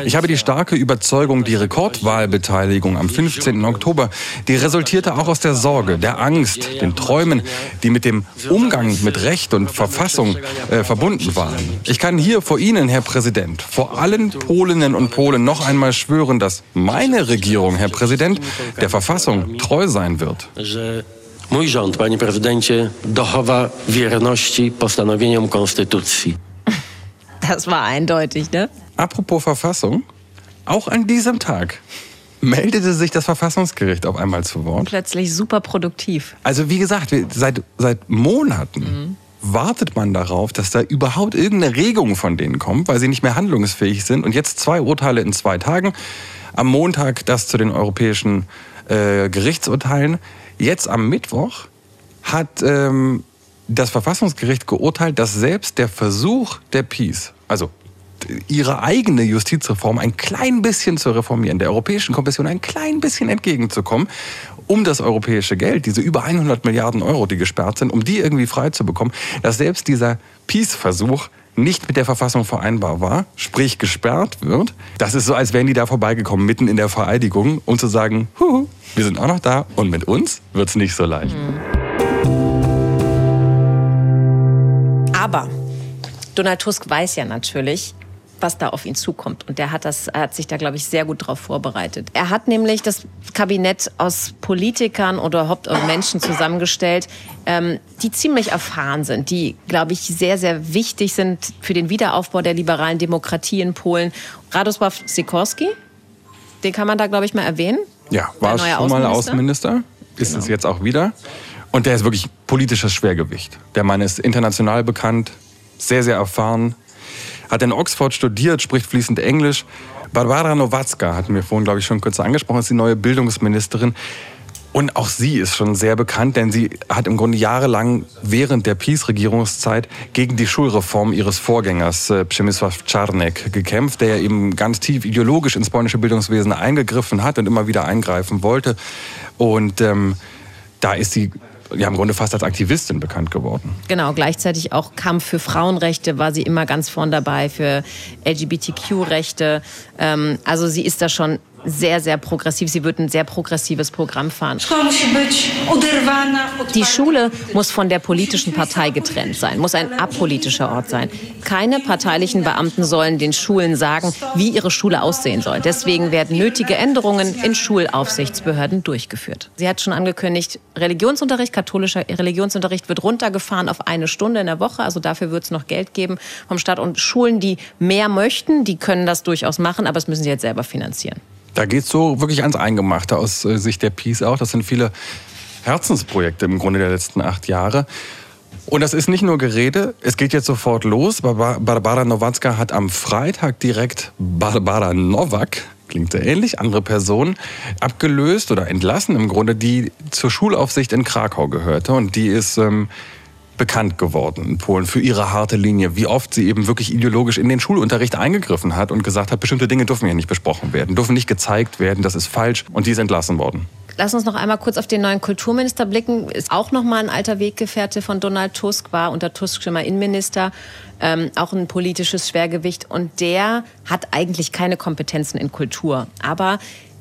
Ich habe die starke Überzeugung, die Rekordwahlbeteiligung am 15. Oktober, die resultierte auch aus der Sorge, der Angst, den Träumen, die mit dem Umgang mit Recht und Verfassung äh, verbunden waren. Ich kann hier vor Ihnen, Herr Präsident, vor allen Polinnen und Polen noch einmal schwören, dass meine Regierung, Herr Präsident, der Verfassung treu sein wird. mój rząd, panie prezydencie, dochowa wierności postanowieniom Konstytucji. Das war eindeutig, ne? Apropos Verfassung, auch an diesem Tag meldete sich das Verfassungsgericht auf einmal zu Wort. Plötzlich super produktiv. Also wie gesagt, seit, seit Monaten wartet man darauf, dass da überhaupt irgendeine Regung von denen kommt, weil sie nicht mehr handlungsfähig sind. Und jetzt zwei Urteile in zwei Tagen. Am Montag das zu den europäischen äh, Gerichtsurteilen. Jetzt am Mittwoch hat ähm, das Verfassungsgericht geurteilt, dass selbst der Versuch der Peace, also ihre eigene Justizreform ein klein bisschen zu reformieren, der Europäischen Kommission ein klein bisschen entgegenzukommen, um das europäische Geld, diese über 100 Milliarden Euro, die gesperrt sind, um die irgendwie frei dass selbst dieser Peace-Versuch nicht mit der Verfassung vereinbar war, sprich gesperrt wird. Das ist so, als wären die da vorbeigekommen, mitten in der Vereidigung, um zu sagen, Huhu, wir sind auch noch da und mit uns wird's nicht so leicht. Aber Donald Tusk weiß ja natürlich, was da auf ihn zukommt. Und der hat, das, er hat sich da, glaube ich, sehr gut darauf vorbereitet. Er hat nämlich das Kabinett aus Politikern oder Haupt- und Menschen zusammengestellt, ähm, die ziemlich erfahren sind, die, glaube ich, sehr, sehr wichtig sind für den Wiederaufbau der liberalen Demokratie in Polen. Radosław Sikorski, den kann man da, glaube ich, mal erwähnen. Ja, war schon mal Außenminister? Außenminister, ist es jetzt auch wieder. Und der ist wirklich politisches Schwergewicht. Der Mann ist international bekannt, sehr, sehr erfahren, hat in Oxford studiert, spricht fließend Englisch. Barbara Nowacka hatten wir vorhin, glaube ich, schon kurz angesprochen, ist die neue Bildungsministerin. Und auch sie ist schon sehr bekannt, denn sie hat im Grunde jahrelang während der PiS-Regierungszeit gegen die Schulreform ihres Vorgängers äh, Przemysław Czarnek gekämpft, der eben ganz tief ideologisch ins polnische Bildungswesen eingegriffen hat und immer wieder eingreifen wollte. Und ähm, da ist sie ja im Grunde fast als Aktivistin bekannt geworden. Genau, gleichzeitig auch Kampf für Frauenrechte war sie immer ganz vorn dabei, für LGBTQ-Rechte. Ähm, also sie ist da schon sehr, sehr progressiv. Sie wird ein sehr progressives Programm fahren. Die Schule muss von der politischen Partei getrennt sein, muss ein apolitischer Ort sein. Keine parteilichen Beamten sollen den Schulen sagen, wie ihre Schule aussehen soll. Deswegen werden nötige Änderungen in Schulaufsichtsbehörden durchgeführt. Sie hat schon angekündigt, Religionsunterricht, katholischer Religionsunterricht wird runtergefahren auf eine Stunde in der Woche. Also dafür wird es noch Geld geben vom Staat. Und Schulen, die mehr möchten, die können das durchaus machen, aber das müssen sie jetzt selber finanzieren. Da geht's so wirklich ans Eingemachte aus äh, Sicht der Peace auch. Das sind viele Herzensprojekte im Grunde der letzten acht Jahre. Und das ist nicht nur Gerede, es geht jetzt sofort los. Barba- Barbara Nowacka hat am Freitag direkt Barbara Nowak, klingt sehr ähnlich, andere Person, abgelöst oder entlassen im Grunde, die zur Schulaufsicht in Krakau gehörte. Und die ist ähm, bekannt geworden in Polen für ihre harte Linie, wie oft sie eben wirklich ideologisch in den Schulunterricht eingegriffen hat und gesagt hat, bestimmte Dinge dürfen hier nicht besprochen werden, dürfen nicht gezeigt werden, das ist falsch und die ist entlassen worden. Lass uns noch einmal kurz auf den neuen Kulturminister blicken. Ist auch noch mal ein alter Weggefährte von Donald Tusk, war unter Tusk schon mal Innenminister, ähm, auch ein politisches Schwergewicht. Und der hat eigentlich keine Kompetenzen in Kultur. Aber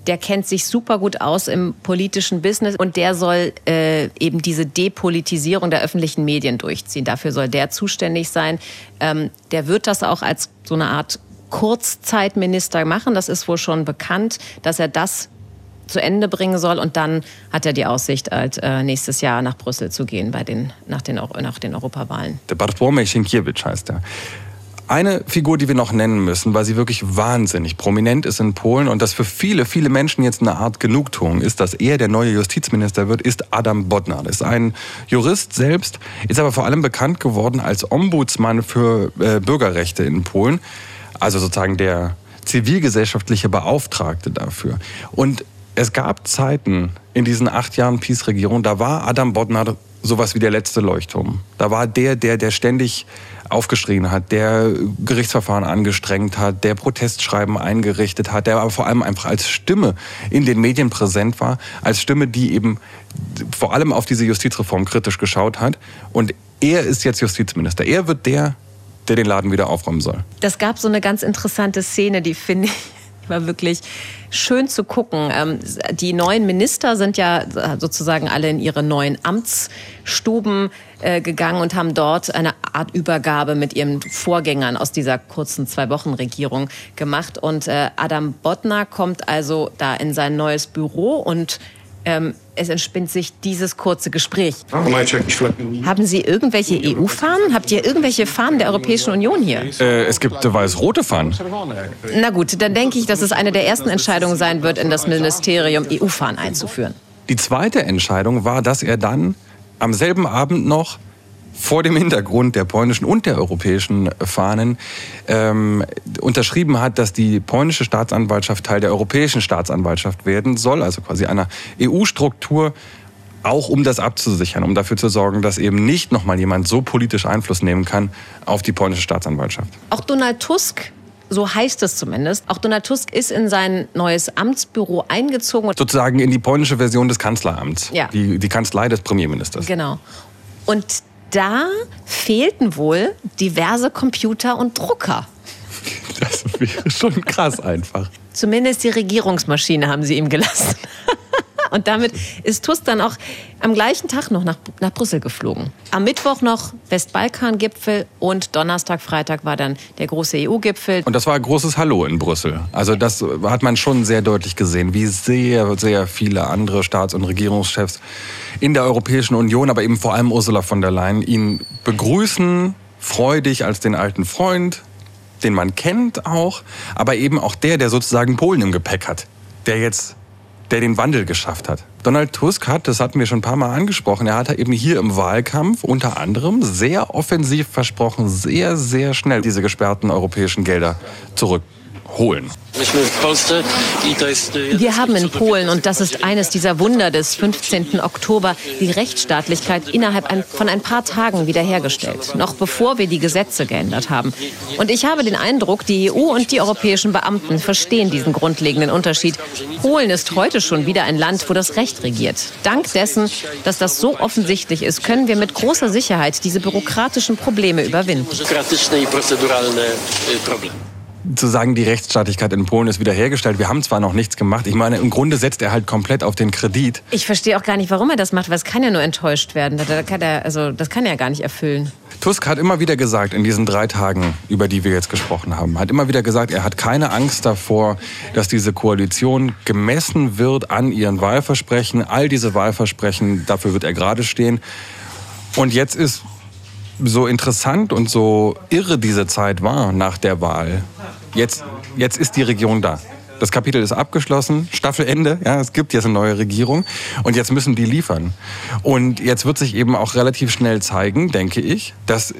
der kennt sich super gut aus im politischen Business und der soll äh, eben diese Depolitisierung der öffentlichen Medien durchziehen. Dafür soll der zuständig sein. Ähm, der wird das auch als so eine Art Kurzzeitminister machen. Das ist wohl schon bekannt, dass er das zu Ende bringen soll. Und dann hat er die Aussicht, halt, nächstes Jahr nach Brüssel zu gehen bei den, nach, den, nach den Europawahlen. Der Bartłomiej Sienkiewicz heißt er. Eine Figur, die wir noch nennen müssen, weil sie wirklich wahnsinnig prominent ist in Polen und das für viele, viele Menschen jetzt eine Art Genugtuung ist, dass er der neue Justizminister wird, ist Adam Bodnar. Das ist ein Jurist selbst, ist aber vor allem bekannt geworden als Ombudsmann für äh, Bürgerrechte in Polen. Also sozusagen der zivilgesellschaftliche Beauftragte dafür. Und es gab Zeiten in diesen acht Jahren Peace-Regierung, da war Adam Bodnar sowas wie der letzte Leuchtturm. Da war der, der, der ständig aufgeschrien hat, der Gerichtsverfahren angestrengt hat, der Protestschreiben eingerichtet hat, der aber vor allem einfach als Stimme in den Medien präsent war, als Stimme, die eben vor allem auf diese Justizreform kritisch geschaut hat. Und er ist jetzt Justizminister. Er wird der, der den Laden wieder aufräumen soll. Das gab so eine ganz interessante Szene, die finde ich war wirklich schön zu gucken. Ähm, die neuen Minister sind ja sozusagen alle in ihre neuen Amtsstuben äh, gegangen und haben dort eine Art Übergabe mit ihren Vorgängern aus dieser kurzen Zwei-Wochen-Regierung gemacht. Und äh, Adam Bodnar kommt also da in sein neues Büro und ähm, es entspinnt sich dieses kurze Gespräch. Haben Sie irgendwelche EU-Fahnen? Habt ihr irgendwelche Fahnen der Europäischen Union hier? Äh, es gibt weiß-rote Fahnen. Na gut, dann denke ich, dass es eine der ersten Entscheidungen sein wird, in das Ministerium EU-Fahnen einzuführen. Die zweite Entscheidung war, dass er dann am selben Abend noch vor dem Hintergrund der polnischen und der europäischen Fahnen ähm, unterschrieben hat, dass die polnische Staatsanwaltschaft Teil der europäischen Staatsanwaltschaft werden soll, also quasi einer EU-Struktur, auch um das abzusichern, um dafür zu sorgen, dass eben nicht nochmal jemand so politisch Einfluss nehmen kann auf die polnische Staatsanwaltschaft. Auch Donald Tusk so heißt es zumindest. Auch Donald Tusk ist in sein neues Amtsbüro eingezogen. Sozusagen in die polnische Version des Kanzleramts. Ja. Die, die Kanzlei des Premierministers. Genau. Und da fehlten wohl diverse Computer und Drucker. Das wäre schon krass einfach. Zumindest die Regierungsmaschine haben sie ihm gelassen. Und damit ist Tusk dann auch am gleichen Tag noch nach, nach Brüssel geflogen. Am Mittwoch noch Westbalkan-Gipfel und Donnerstag, Freitag war dann der große EU-Gipfel. Und das war ein großes Hallo in Brüssel. Also das hat man schon sehr deutlich gesehen, wie sehr, sehr viele andere Staats- und Regierungschefs in der Europäischen Union, aber eben vor allem Ursula von der Leyen, ihn begrüßen, freudig als den alten Freund, den man kennt auch, aber eben auch der, der sozusagen Polen im Gepäck hat, der jetzt der den Wandel geschafft hat. Donald Tusk hat, das hatten wir schon ein paar Mal angesprochen, er hat eben hier im Wahlkampf unter anderem sehr offensiv versprochen, sehr, sehr schnell diese gesperrten europäischen Gelder zurück holen. Wir haben in Polen, und das ist eines dieser Wunder des 15. Oktober, die Rechtsstaatlichkeit innerhalb von ein paar Tagen wiederhergestellt, noch bevor wir die Gesetze geändert haben. Und ich habe den Eindruck, die EU und die europäischen Beamten verstehen diesen grundlegenden Unterschied. Polen ist heute schon wieder ein Land, wo das Recht regiert. Dank dessen, dass das so offensichtlich ist, können wir mit großer Sicherheit diese bürokratischen Probleme überwinden zu sagen, die Rechtsstaatlichkeit in Polen ist wiederhergestellt. Wir haben zwar noch nichts gemacht. Ich meine, im Grunde setzt er halt komplett auf den Kredit. Ich verstehe auch gar nicht, warum er das macht, weil es kann ja nur enttäuscht werden. Das kann er, also, das kann er gar nicht erfüllen. Tusk hat immer wieder gesagt, in diesen drei Tagen, über die wir jetzt gesprochen haben, hat immer wieder gesagt, er hat keine Angst davor, dass diese Koalition gemessen wird an ihren Wahlversprechen. All diese Wahlversprechen, dafür wird er gerade stehen. Und jetzt ist so interessant und so irre diese Zeit war nach der Wahl, jetzt, jetzt ist die Regierung da. Das Kapitel ist abgeschlossen, Staffelende, ja, es gibt jetzt eine neue Regierung und jetzt müssen die liefern. Und jetzt wird sich eben auch relativ schnell zeigen, denke ich, dass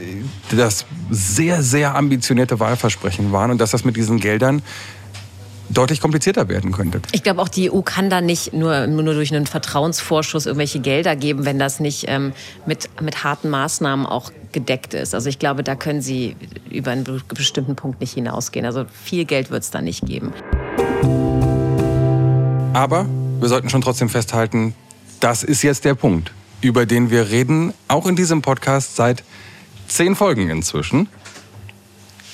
das sehr, sehr ambitionierte Wahlversprechen waren und dass das mit diesen Geldern deutlich komplizierter werden könnte. Ich glaube, auch die EU kann da nicht nur, nur durch einen Vertrauensvorschuss irgendwelche Gelder geben, wenn das nicht ähm, mit, mit harten Maßnahmen auch gedeckt ist. Also ich glaube, da können sie über einen bestimmten Punkt nicht hinausgehen. Also viel Geld wird es da nicht geben. Aber wir sollten schon trotzdem festhalten, das ist jetzt der Punkt, über den wir reden, auch in diesem Podcast seit zehn Folgen inzwischen.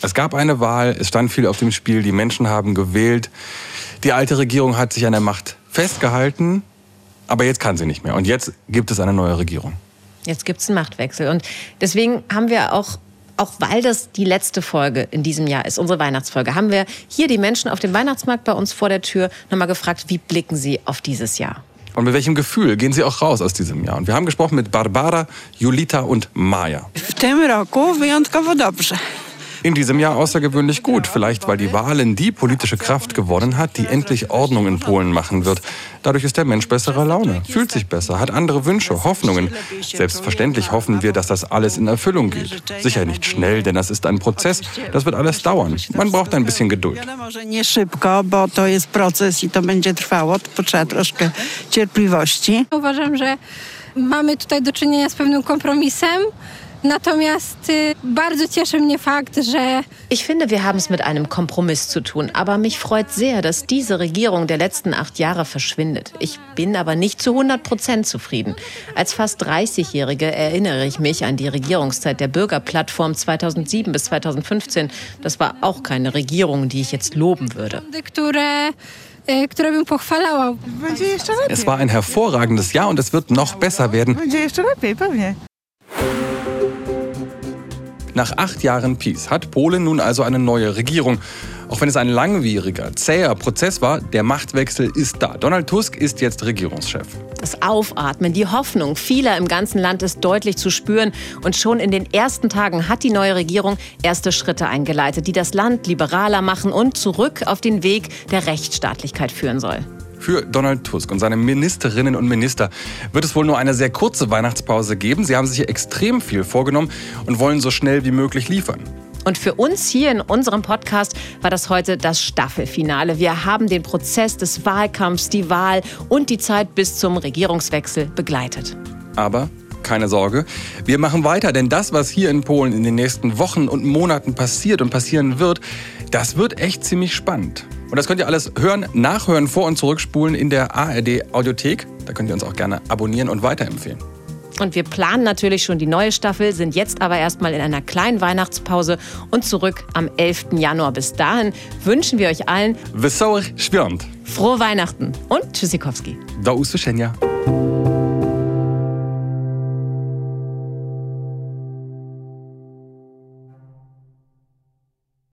Es gab eine Wahl, es stand viel auf dem Spiel, die Menschen haben gewählt. Die alte Regierung hat sich an der Macht festgehalten, aber jetzt kann sie nicht mehr. Und jetzt gibt es eine neue Regierung. Jetzt gibt es einen Machtwechsel. Und deswegen haben wir auch auch weil das die letzte Folge in diesem Jahr ist, unsere Weihnachtsfolge, haben wir hier die Menschen auf dem Weihnachtsmarkt bei uns vor der Tür nochmal gefragt, wie blicken sie auf dieses Jahr? Und mit welchem Gefühl gehen Sie auch raus aus diesem Jahr? Und wir haben gesprochen mit Barbara, Julita und Maja. W tym roku wyjątkowo dobrze. In diesem Jahr außergewöhnlich gut, vielleicht weil die Wahlen die politische Kraft gewonnen hat, die endlich Ordnung in Polen machen wird. Dadurch ist der Mensch besserer Laune, fühlt sich besser, hat andere Wünsche, Hoffnungen. Selbstverständlich hoffen wir, dass das alles in Erfüllung geht. Sicher nicht schnell, denn das ist ein Prozess, das wird alles dauern. Man braucht ein bisschen Geduld. Wiadomo, że nie szybko, bo to jest proces i to będzie trwało. To potrzeba troszkę cierpliwości. Uważam, że mamy tutaj do czynienia z pewnym kompromisem. Natomiast bardzo cieszy mnie fakt, że Ich finde, wir haben es mit einem Kompromiss zu tun. Aber mich freut sehr, dass diese Regierung der letzten acht Jahre verschwindet. Ich bin aber nicht zu 100 Prozent zufrieden. Als fast 30-Jährige erinnere ich mich an die Regierungszeit der Bürgerplattform 2007 bis 2015. Das war auch keine Regierung, die ich jetzt loben würde. Es war ein hervorragendes Jahr und es wird noch besser werden. Nach acht Jahren Peace hat Polen nun also eine neue Regierung. Auch wenn es ein langwieriger, zäher Prozess war, der Machtwechsel ist da. Donald Tusk ist jetzt Regierungschef. Das Aufatmen, die Hoffnung vieler im ganzen Land ist deutlich zu spüren. Und schon in den ersten Tagen hat die neue Regierung erste Schritte eingeleitet, die das Land liberaler machen und zurück auf den Weg der Rechtsstaatlichkeit führen soll. Für Donald Tusk und seine Ministerinnen und Minister wird es wohl nur eine sehr kurze Weihnachtspause geben. Sie haben sich hier extrem viel vorgenommen und wollen so schnell wie möglich liefern. Und für uns hier in unserem Podcast war das heute das Staffelfinale. Wir haben den Prozess des Wahlkampfs, die Wahl und die Zeit bis zum Regierungswechsel begleitet. Aber keine Sorge, wir machen weiter, denn das, was hier in Polen in den nächsten Wochen und Monaten passiert und passieren wird, das wird echt ziemlich spannend. Und das könnt ihr alles hören, nachhören, vor- und zurückspulen in der ARD Audiothek. Da könnt ihr uns auch gerne abonnieren und weiterempfehlen. Und wir planen natürlich schon die neue Staffel, sind jetzt aber erstmal in einer kleinen Weihnachtspause und zurück am 11. Januar. Bis dahin wünschen wir euch allen Wesołych świąt. frohe Weihnachten und Tschüssikowski. Do usłyszenia.